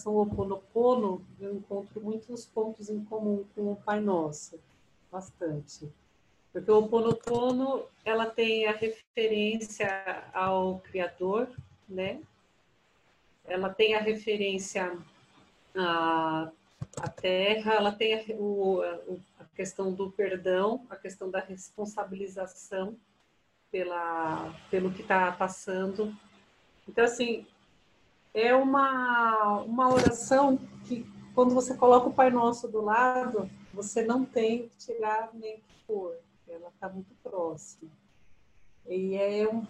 oração Oponopono, eu encontro muitos pontos em comum com o Pai Nosso, bastante. Porque o Oponopono, ela tem a referência ao Criador, né? Ela tem a referência à, à terra, ela tem a, o, a questão do perdão, a questão da responsabilização pela, pelo que está passando. Então, assim, é uma, uma oração que, quando você coloca o Pai Nosso do lado, você não tem que tirar nem que pôr, ela está muito próxima. E é um,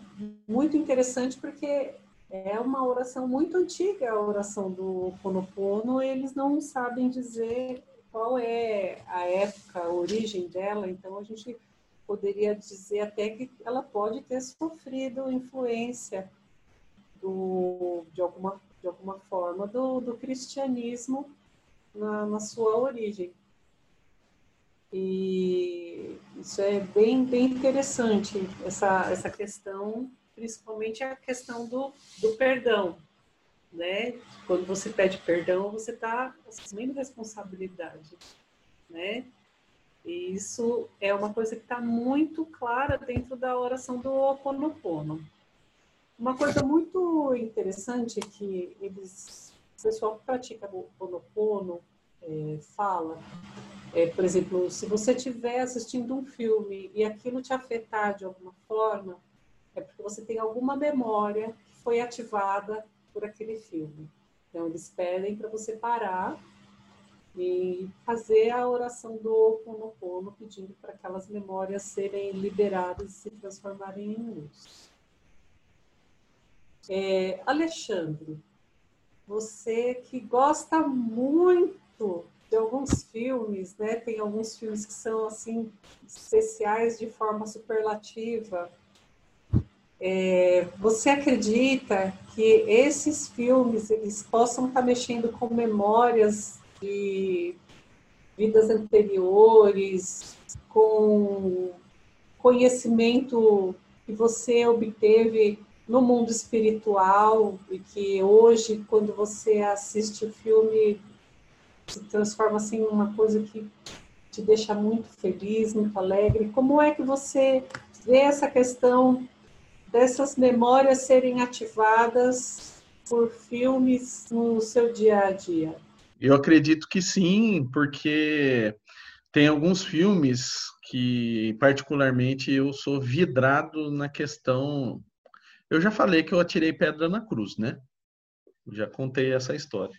muito interessante porque é uma oração muito antiga, a oração do Ponopono, eles não sabem dizer qual é a época, a origem dela, então a gente poderia dizer até que ela pode ter sofrido influência do, de, alguma, de alguma forma do, do cristianismo na, na sua origem. E isso é bem, bem interessante, essa, essa questão, principalmente a questão do, do perdão. Né? Quando você pede perdão, você está assumindo responsabilidade. Né? E isso é uma coisa que está muito clara dentro da oração do Ho. Uma coisa muito interessante que eles, o pessoal que pratica o é, fala, é, por exemplo, se você estiver assistindo um filme e aquilo te afetar de alguma forma, é porque você tem alguma memória que foi ativada por aquele filme. Então, eles pedem para você parar e fazer a oração do Ho Oponopono, pedindo para aquelas memórias serem liberadas e se transformarem em luz. É, Alexandre, você que gosta muito de alguns filmes, né? Tem alguns filmes que são assim especiais de forma superlativa. É, você acredita que esses filmes eles possam estar mexendo com memórias de vidas anteriores, com conhecimento que você obteve no mundo espiritual e que hoje, quando você assiste o filme, se transforma assim em uma coisa que te deixa muito feliz, muito alegre. Como é que você vê essa questão dessas memórias serem ativadas por filmes no seu dia a dia? Eu acredito que sim, porque tem alguns filmes que, particularmente, eu sou vidrado na questão eu já falei que eu atirei pedra na cruz, né? Já contei essa história.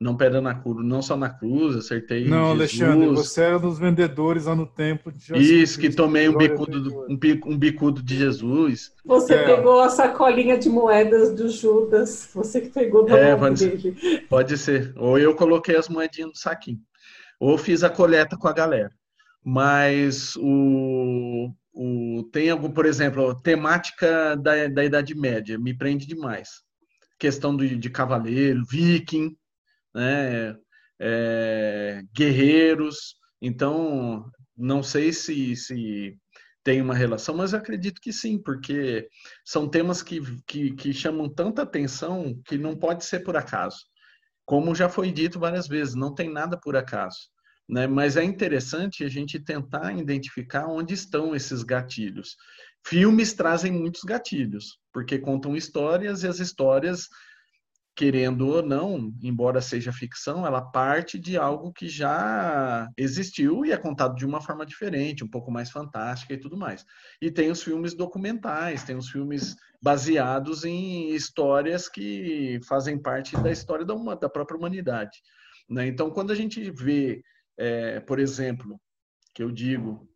Não pedra na cruz, não só na cruz, acertei. Não, Jesus. Alexandre, você era dos vendedores lá no templo de Jesus. Isso, que tomei um bicudo, um, um bicudo de Jesus. Você é. pegou a sacolinha de moedas do Judas, você que pegou da é, pode dele. Ser, pode ser. Ou eu coloquei as moedinhas no saquinho. Ou fiz a coleta com a galera. Mas o, o, tem algum, por exemplo, temática da, da Idade Média, me prende demais. Questão de, de cavaleiro, viking, né? É, guerreiros. Então, não sei se, se tem uma relação, mas eu acredito que sim, porque são temas que, que, que chamam tanta atenção que não pode ser por acaso. Como já foi dito várias vezes, não tem nada por acaso. Né? Mas é interessante a gente tentar identificar onde estão esses gatilhos. Filmes trazem muitos gatilhos, porque contam histórias e as histórias, querendo ou não, embora seja ficção, ela parte de algo que já existiu e é contado de uma forma diferente, um pouco mais fantástica e tudo mais. E tem os filmes documentais, tem os filmes baseados em histórias que fazem parte da história da, da própria humanidade. Né? Então, quando a gente vê é, por exemplo, que eu digo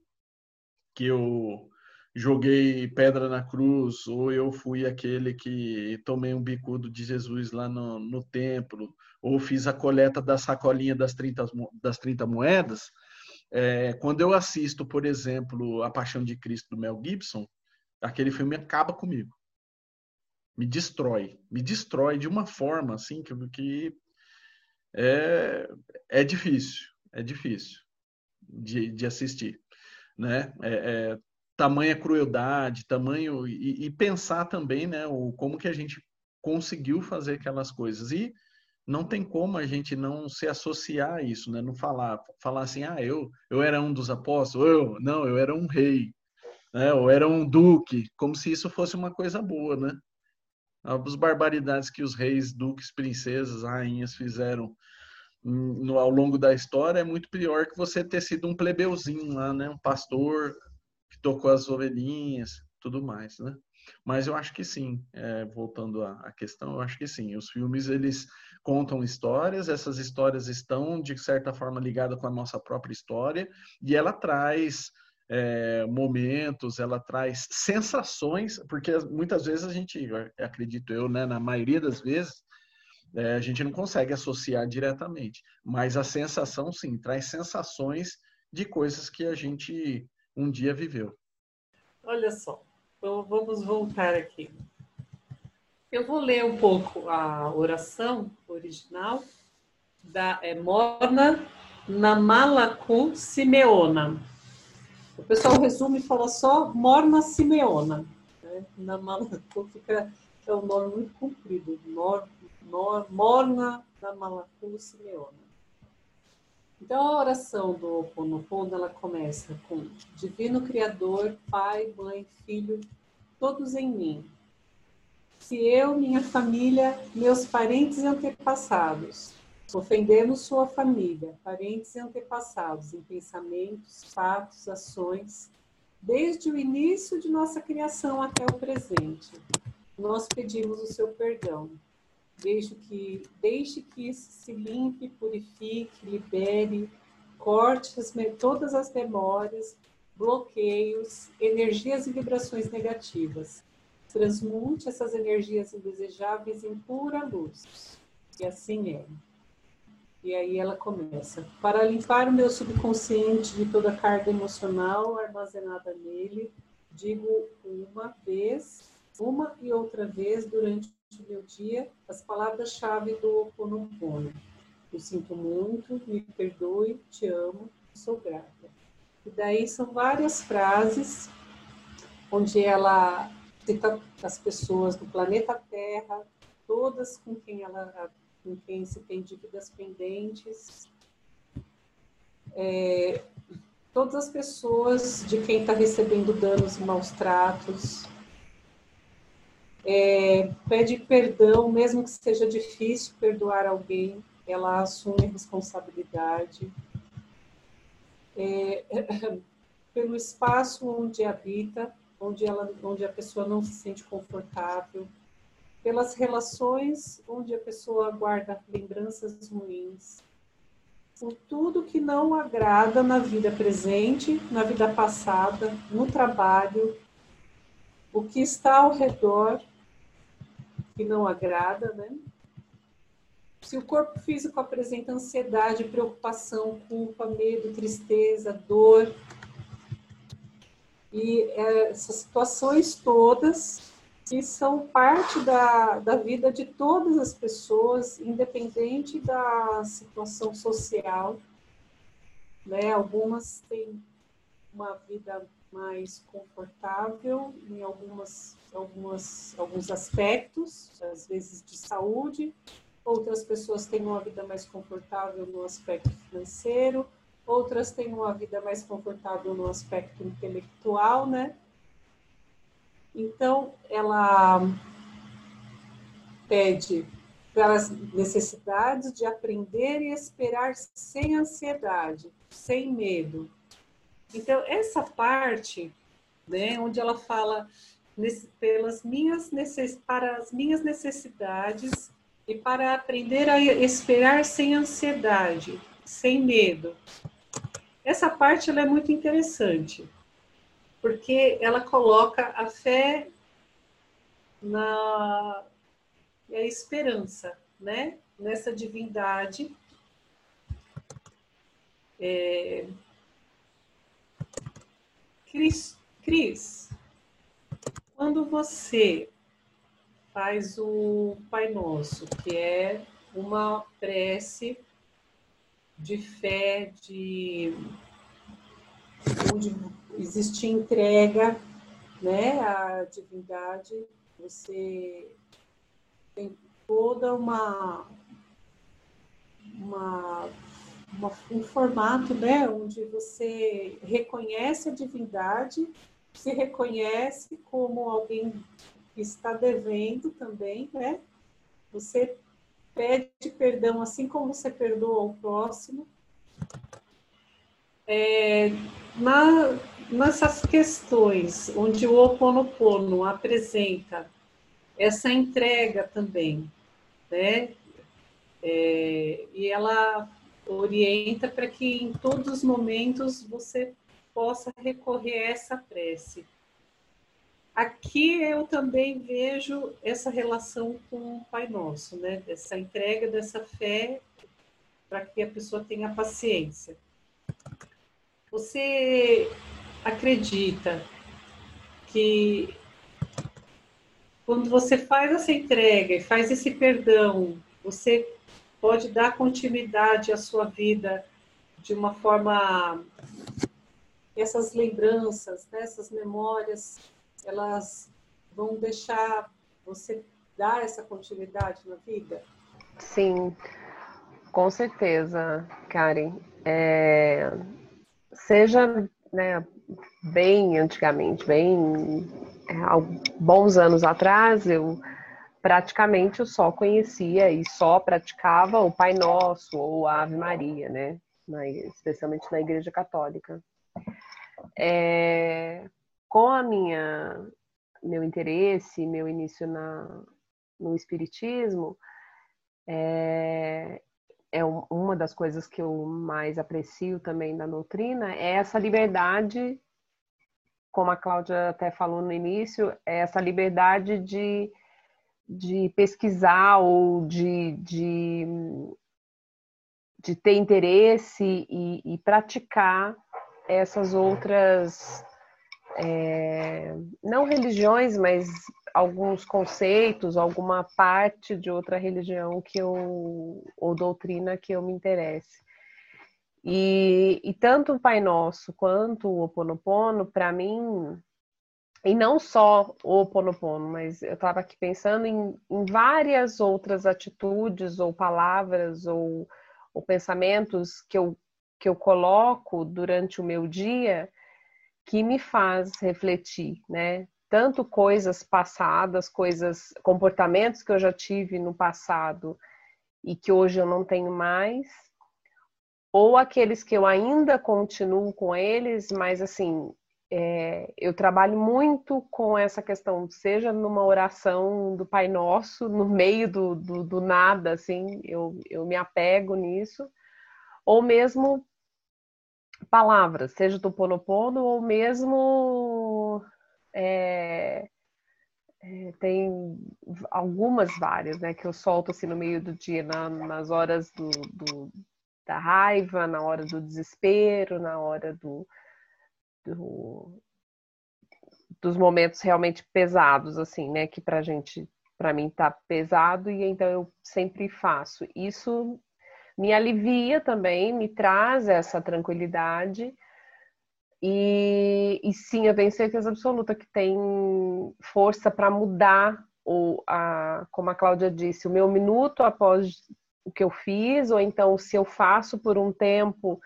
que eu joguei pedra na cruz, ou eu fui aquele que tomei um bicudo de Jesus lá no, no templo, ou fiz a coleta da sacolinha das 30, das 30 moedas, é, quando eu assisto, por exemplo, A Paixão de Cristo do Mel Gibson, aquele filme acaba comigo. Me destrói. Me destrói de uma forma assim que, que é, é difícil é difícil de, de assistir, né? É, é, tamanha crueldade, tamanho e, e, pensar também, né? O como que a gente conseguiu fazer aquelas coisas. E não tem como a gente não se associar a isso, né? Não falar, falar assim, ah, eu, eu era um dos apóstolos, eu, não, eu era um rei, né? Ou era um duque, como se isso fosse uma coisa boa, né? As barbaridades que os reis, duques, princesas, rainhas fizeram no, ao longo da história é muito pior que você ter sido um plebeuzinho lá, né? Um pastor que tocou as ovelhinhas, tudo mais, né? Mas eu acho que sim, é, voltando à, à, questão, eu acho que sim. Os filmes eles contam histórias, essas histórias estão de certa forma ligadas com a nossa própria história e ela traz é, momentos, ela traz sensações, porque muitas vezes a gente, acredito eu, né, na maioria das vezes, é, a gente não consegue associar diretamente, mas a sensação sim traz sensações de coisas que a gente um dia viveu. Olha só, então vamos voltar aqui. Eu vou ler um pouco a oração original da é, Morna Namalaku Simeona. O pessoal resume e fala só Morna Simeona. Né? Namalaku fica, é um nome muito comprido. Nor, Morna Namalaku Simeona. Então, a oração do Oponopono, ela começa com Divino Criador, Pai, Mãe, Filho, todos em mim se eu, minha família, meus parentes e antepassados ofendemos sua família, parentes e antepassados em pensamentos, fatos, ações, desde o início de nossa criação até o presente, nós pedimos o seu perdão. Deixe que, deixe que isso se limpe, purifique, libere, corte as, todas as memórias, bloqueios, energias e vibrações negativas transmute essas energias indesejáveis em pura luz. E assim é. E aí ela começa. Para limpar o meu subconsciente de toda a carga emocional armazenada nele, digo uma vez, uma e outra vez durante o meu dia as palavras-chave do Ho Oponopono. Eu sinto muito, me perdoe, te amo, sou grata. E daí são várias frases onde ela cita as pessoas do planeta Terra, todas com quem ela com quem se tem dívidas pendentes, é, todas as pessoas de quem está recebendo danos e maus tratos, é, pede perdão, mesmo que seja difícil perdoar alguém, ela assume responsabilidade. É, pelo espaço onde habita, onde, ela, onde a pessoa não se sente confortável, pelas relações onde a pessoa guarda lembranças ruins, por tudo que não agrada na vida presente, na vida passada, no trabalho, o que está ao redor que não agrada, né? Se o corpo físico apresenta ansiedade, preocupação, culpa, medo, tristeza, dor, e é, essas situações todas que são parte da, da vida de todas as pessoas, independente da situação social. Né? Algumas têm uma vida mais confortável em algumas, algumas, alguns aspectos, às vezes de saúde, outras pessoas têm uma vida mais confortável no aspecto financeiro, outras têm uma vida mais confortável no aspecto intelectual, né? Então, ela pede pelas necessidades de aprender e esperar sem ansiedade, sem medo. Então, essa parte, né, onde ela fala pelas minhas para as minhas necessidades e para aprender a esperar sem ansiedade, sem medo. Essa parte ela é muito interessante, porque ela coloca a fé na a esperança, né? Nessa divindade. É... Cris, Cris, quando você faz o Pai Nosso, que é uma prece de fé, de onde existe entrega, né, à divindade, você tem toda uma, uma, uma, um formato, né, onde você reconhece a divindade, se reconhece como alguém que está devendo também, né? Você pede perdão assim como você perdoa o próximo. É, na, nessas questões onde o Oponopono apresenta essa entrega também, né? É, e ela orienta para que em todos os momentos você possa recorrer a essa prece. Aqui eu também vejo essa relação com o Pai Nosso, né? Essa entrega dessa fé para que a pessoa tenha paciência. Você acredita que quando você faz essa entrega e faz esse perdão, você pode dar continuidade à sua vida de uma forma essas lembranças, né, essas memórias, elas vão deixar você dar essa continuidade na vida? Sim, com certeza, Karen. É, seja né, bem antigamente, bem é, bons anos atrás, eu praticamente eu só conhecia e só praticava o Pai Nosso ou a Ave Maria, né? Na, especialmente na Igreja Católica. É, com a minha meu interesse, meu início na, no Espiritismo, é, é uma das coisas que eu mais aprecio também da doutrina, é essa liberdade, como a Cláudia até falou no início, é essa liberdade de, de pesquisar ou de, de, de ter interesse e, e praticar essas outras, é, não religiões, mas alguns conceitos, alguma parte de outra religião que eu ou doutrina que eu me interesse. E, e tanto o Pai Nosso quanto o Ho Oponopono, para mim, e não só o Ho Oponopono, mas eu estava aqui pensando em, em, várias outras atitudes ou palavras ou, ou pensamentos que eu, que eu coloco durante o meu dia que me faz refletir, né? tanto coisas passadas, coisas, comportamentos que eu já tive no passado e que hoje eu não tenho mais, ou aqueles que eu ainda continuo com eles, mas assim, é, eu trabalho muito com essa questão, seja numa oração do Pai Nosso, no meio do, do, do nada, assim, eu, eu me apego nisso, ou mesmo palavras, seja do Ponopono ou mesmo é, é, tem algumas várias, né, que eu solto assim no meio do dia, na, nas horas do, do, da raiva, na hora do desespero, na hora do, do dos momentos realmente pesados, assim, né, que pra gente, pra mim tá pesado e então eu sempre faço. Isso me alivia também, me traz essa tranquilidade e, e sim, eu tenho certeza absoluta que tem força para mudar, ou a, como a Cláudia disse, o meu minuto após o que eu fiz, ou então se eu faço por um tempo,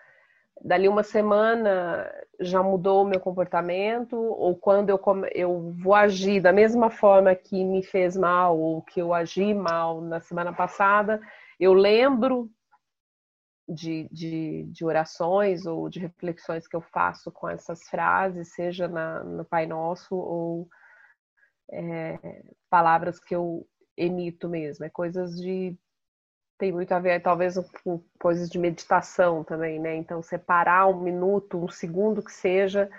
dali uma semana já mudou o meu comportamento, ou quando eu, eu vou agir da mesma forma que me fez mal, ou que eu agi mal na semana passada, eu lembro de, de, de, orações ou de reflexões que eu faço com essas frases, seja na, no Pai Nosso ou é, palavras que eu emito mesmo. É coisas de. Tem muito a ver, talvez, com coisas de meditação também, né? Então, separar um minuto, um segundo que seja,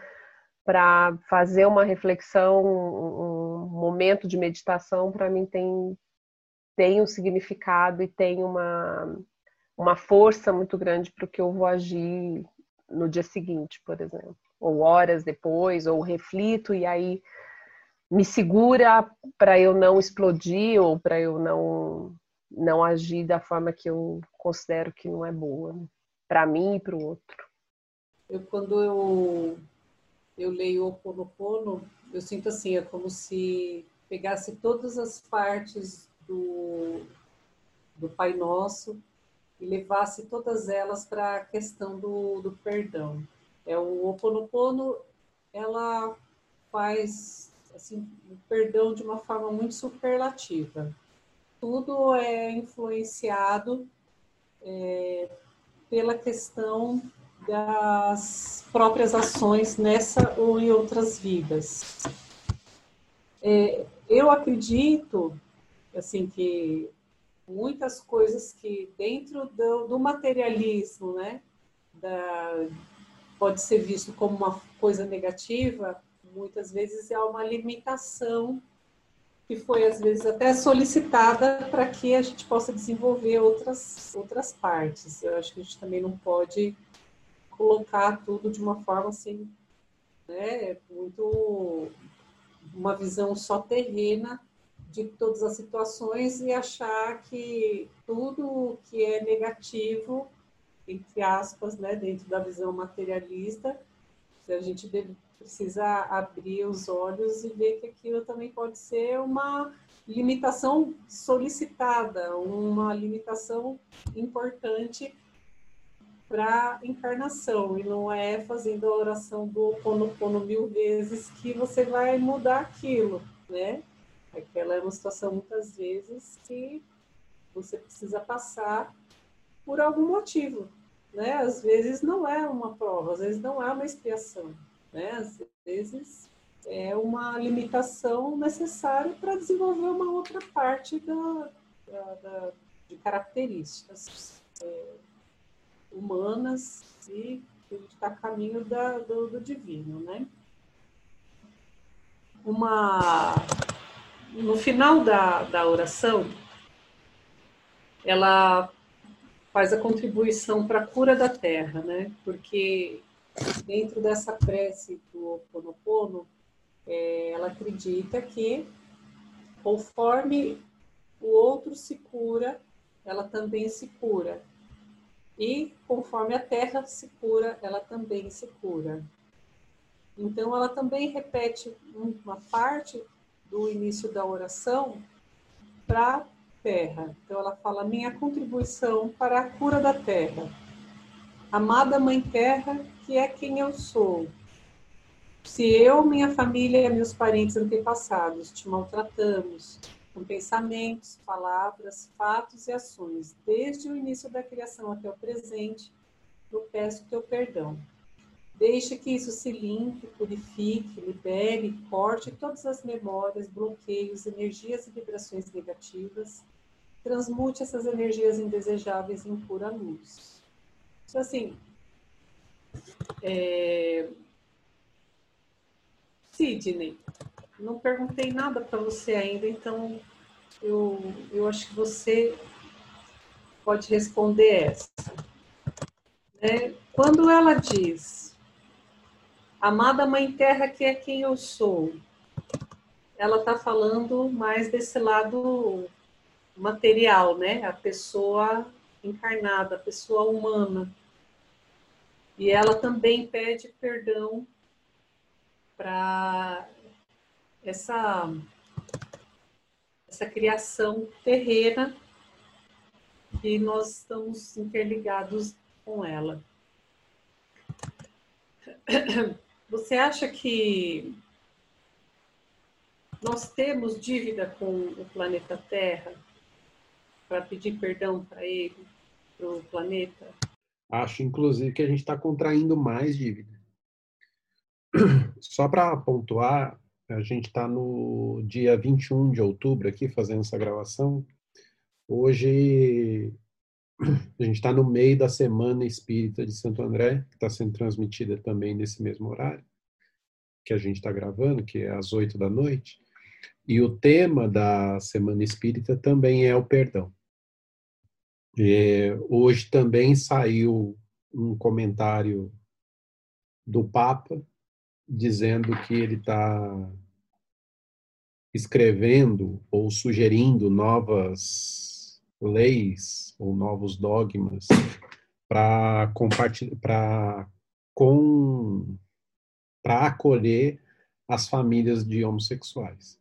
para fazer uma reflexão, um momento de meditação, para mim tem, tem um significado e tem uma uma força muito grande para o que eu vou agir no dia seguinte, por exemplo, ou horas depois, ou reflito e aí me segura para eu não explodir ou para eu não não agir da forma que eu considero que não é boa né? para mim e para o outro. Eu quando eu eu leio o Ponopono, eu sinto assim, é como se pegasse todas as partes do, do Pai Nosso e levasse todas elas para a questão do, do perdão. É o Oponopono, ela faz assim, o perdão de uma forma muito superlativa. Tudo é influenciado é, pela questão das próprias ações nessa ou em outras vidas. É, eu acredito assim que muitas coisas que dentro do, do materialismo, né, da, pode ser visto como uma coisa negativa, muitas vezes é uma limitação que foi às vezes até solicitada para que a gente possa desenvolver outras outras partes. Eu acho que a gente também não pode colocar tudo de uma forma assim, né, muito uma visão só terrena de todas as situações e achar que tudo que é negativo, entre aspas, né, dentro da visão materialista, a gente deve, precisa abrir os olhos e ver que aquilo também pode ser uma limitação solicitada, uma limitação importante para encarnação e não é fazendo a oração do Ponopono mil vezes que você vai mudar aquilo, né? Aquela é uma situação, muitas vezes, que você precisa passar por algum motivo. Né? Às vezes não é uma prova, às vezes não é uma expiação. Né? Às vezes é uma limitação necessária para desenvolver uma outra parte da, da, da de características é, humanas e que está a caminho da, do, do divino. Né? Uma no final da, da oração, ela faz a contribuição para a cura da terra, né? Porque dentro dessa prece do Oponopono, é, ela acredita que conforme o outro se cura, ela também se cura. E conforme a terra se cura, ela também se cura. Então, ela também repete uma parte do início da oração para a terra. Então ela fala: minha contribuição para a cura da terra. Amada Mãe Terra, que é quem eu sou. Se eu, minha família e meus parentes antepassados te maltratamos com pensamentos, palavras, fatos e ações, desde o início da criação até o presente, eu peço teu perdão. Deixe que isso se limpe, purifique, libere, corte todas as memórias, bloqueios, energias e vibrações negativas. Transmute essas energias indesejáveis em pura luz. Então, assim, é... Sidney, não perguntei nada para você ainda, então eu, eu acho que você pode responder essa. É, quando ela diz Amada Mãe Terra, que é quem eu sou. Ela está falando mais desse lado material, né? A pessoa encarnada, a pessoa humana. E ela também pede perdão para essa essa criação terrena que nós estamos interligados com ela. Você acha que nós temos dívida com o planeta Terra para pedir perdão para ele, para o planeta? Acho, inclusive, que a gente está contraindo mais dívida. Só para pontuar, a gente está no dia 21 de outubro aqui fazendo essa gravação. Hoje a gente está no meio da Semana Espírita de Santo André, que está sendo transmitida também nesse mesmo horário que a gente está gravando, que é às oito da noite. E o tema da Semana Espírita também é o perdão. É, hoje também saiu um comentário do Papa dizendo que ele está escrevendo ou sugerindo novas leis ou novos dogmas para compartilhar, para com para acolher as famílias de homossexuais.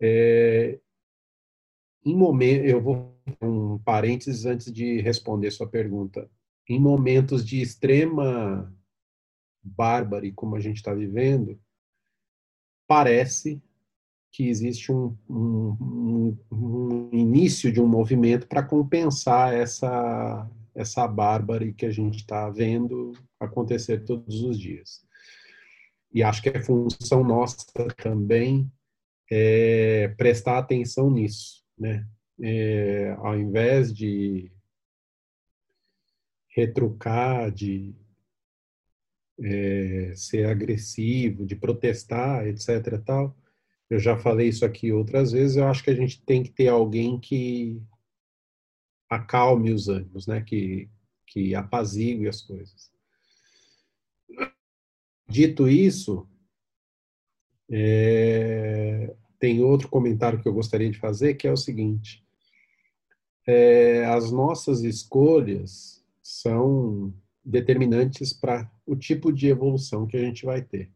É, em momento, eu vou um parênteses antes de responder sua pergunta. Em momentos de extrema bárbara, como a gente está vivendo, parece que existe um, um, um, início de um movimento para compensar essa essa bárbara que a gente está vendo acontecer todos os dias. E acho que é função nossa também é, prestar atenção nisso, né? É, ao invés de retrucar, de é, ser agressivo, de protestar, etc. Tal. Eu já falei isso aqui outras vezes. Eu acho que a gente tem que ter alguém que acalme os ânimos, né? Que que apazigue as coisas. Dito isso, é, tem outro comentário que eu gostaria de fazer, que é o seguinte: é, as nossas escolhas são determinantes para o tipo de evolução que a gente vai ter.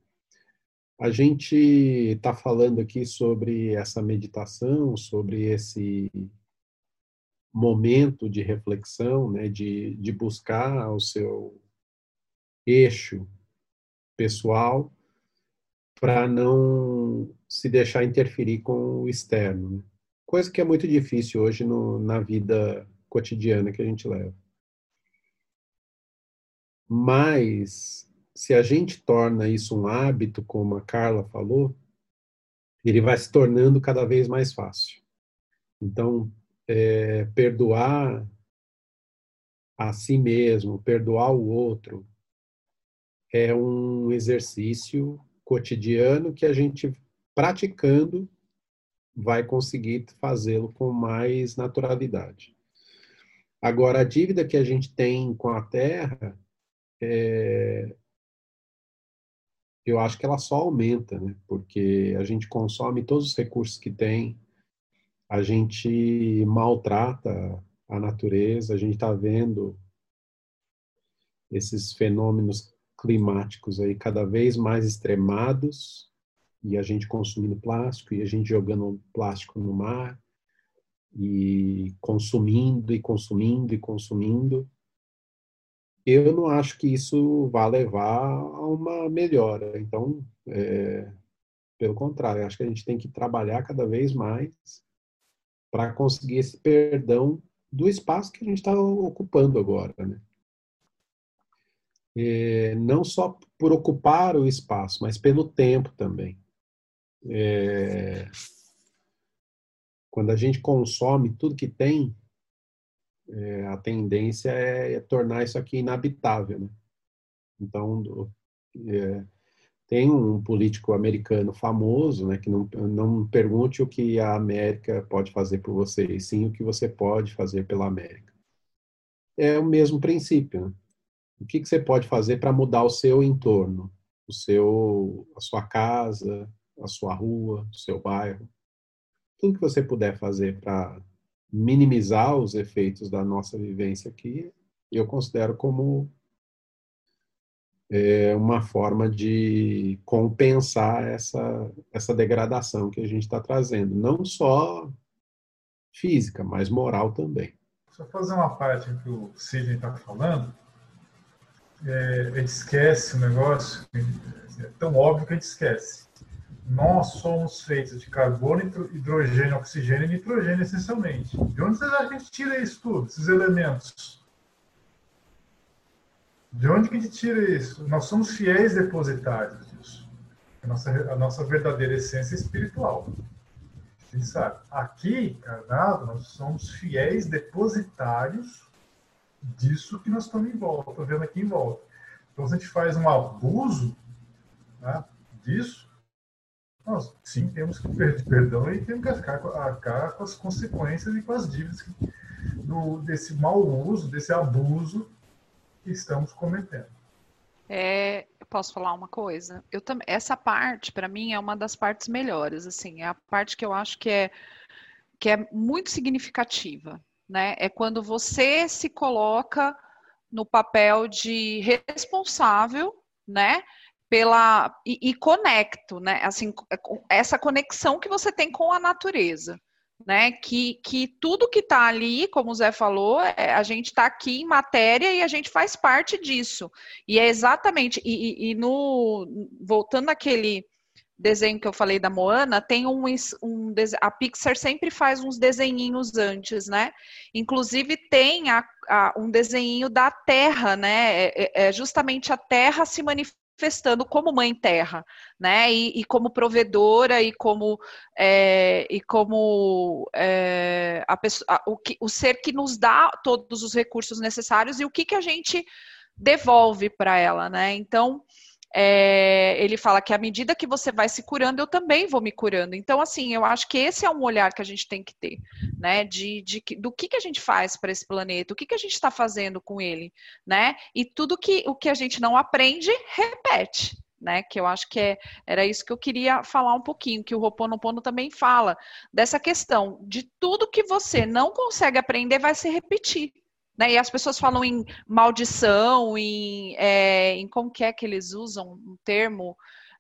A gente está falando aqui sobre essa meditação, sobre esse momento de reflexão, né, de, de buscar o seu eixo pessoal para não se deixar interferir com o externo. Né? Coisa que é muito difícil hoje no, na vida cotidiana que a gente leva. Mas, se a gente torna isso um hábito, como a Carla falou, ele vai se tornando cada vez mais fácil. Então, é, perdoar a si mesmo, perdoar o outro, é um exercício cotidiano que a gente, praticando, vai conseguir fazê-lo com mais naturalidade. Agora, a dívida que a gente tem com a Terra é, eu acho que ela só aumenta, né? Porque a gente consome todos os recursos que tem, a gente maltrata a natureza, a gente está vendo esses fenômenos climáticos aí cada vez mais extremados e a gente consumindo plástico e a gente jogando plástico no mar e consumindo e consumindo e consumindo eu não acho que isso vá levar a uma melhora. Então, é, pelo contrário, acho que a gente tem que trabalhar cada vez mais para conseguir esse perdão do espaço que a gente está ocupando agora, né? É, não só por ocupar o espaço, mas pelo tempo também. É, quando a gente consome tudo que tem, é, a tendência é, é, tornar isso aqui inabitável. Né? Então, é, tem um político americano famoso, né, que não, não pergunte o que a América pode fazer por você, e sim o que você pode fazer pela América. É o mesmo princípio. Né? O que, que você pode fazer para mudar o seu entorno, o seu, a sua casa, a sua rua, o seu bairro? Tudo que você puder fazer para minimizar os efeitos da nossa vivência aqui, eu considero como é, uma forma de compensar essa, essa degradação que a gente está trazendo, não só física, mas moral também. Só fazer uma parte que o Sidney está falando, é, a gente esquece o negócio, é tão óbvio que a gente esquece nós somos feitos de carbono, hidrogênio, oxigênio e nitrogênio, essencialmente. De onde a gente tira isso tudo, esses elementos? De onde que a gente tira isso? Nós somos fiéis depositários disso. A nossa, a nossa verdadeira essência espiritual. A sabe. Aqui, encarnado, nós somos fiéis depositários disso que nós estamos em volta, vendo aqui em volta. Então, se a gente faz um abuso né, disso, nós, sim, temos que pedir perdão e temos que arcar, com as consequências e com as dívidas do, desse mau uso, desse abuso que estamos cometendo. É, posso falar uma coisa? Eu também, essa parte para mim é uma das partes melhores, assim, é a parte que eu acho que é que é muito significativa, né? É quando você se coloca no papel de responsável, né? Pela e, e, conecto, né? Assim, essa conexão que você tem com a natureza, né? Que, que tudo que está ali, como o Zé falou, é, a gente está aqui em matéria e a gente faz parte disso. E é exatamente, e, e, no voltando àquele desenho que eu falei da Moana, tem um, um a Pixar sempre faz uns desenhinhos antes, né? Inclusive tem a, a, um desenho da Terra, né? É, é, é justamente a Terra se manifestando manifestando como mãe terra, né? E, e como provedora e como é, e como é, a pessoa, a, o, que, o ser que nos dá todos os recursos necessários e o que, que a gente devolve para ela, né? Então é, ele fala que à medida que você vai se curando, eu também vou me curando. Então, assim, eu acho que esse é um olhar que a gente tem que ter, né? De, de do que, que a gente faz para esse planeta, o que, que a gente está fazendo com ele, né? E tudo que o que a gente não aprende, repete. Né, que eu acho que é, era isso que eu queria falar um pouquinho, que o Roponopono também fala, dessa questão de tudo que você não consegue aprender vai se repetir. Né? E as pessoas falam em maldição, em, é, em como que é que eles usam um termo,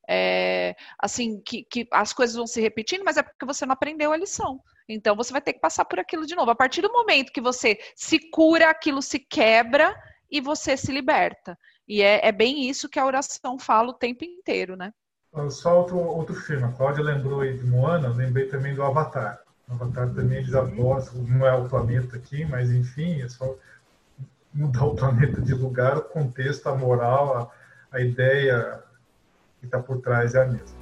é, assim, que, que as coisas vão se repetindo, mas é porque você não aprendeu a lição. Então você vai ter que passar por aquilo de novo. A partir do momento que você se cura, aquilo se quebra e você se liberta. E é, é bem isso que a oração fala o tempo inteiro, né? Só outro, outro filme. A Cláudia lembrou aí de Moana, lembrei também do Avatar. Avatar também eles apostam, não é o planeta aqui, mas enfim, é só mudar o planeta de lugar, o contexto, a moral, a, a ideia que está por trás é a mesma.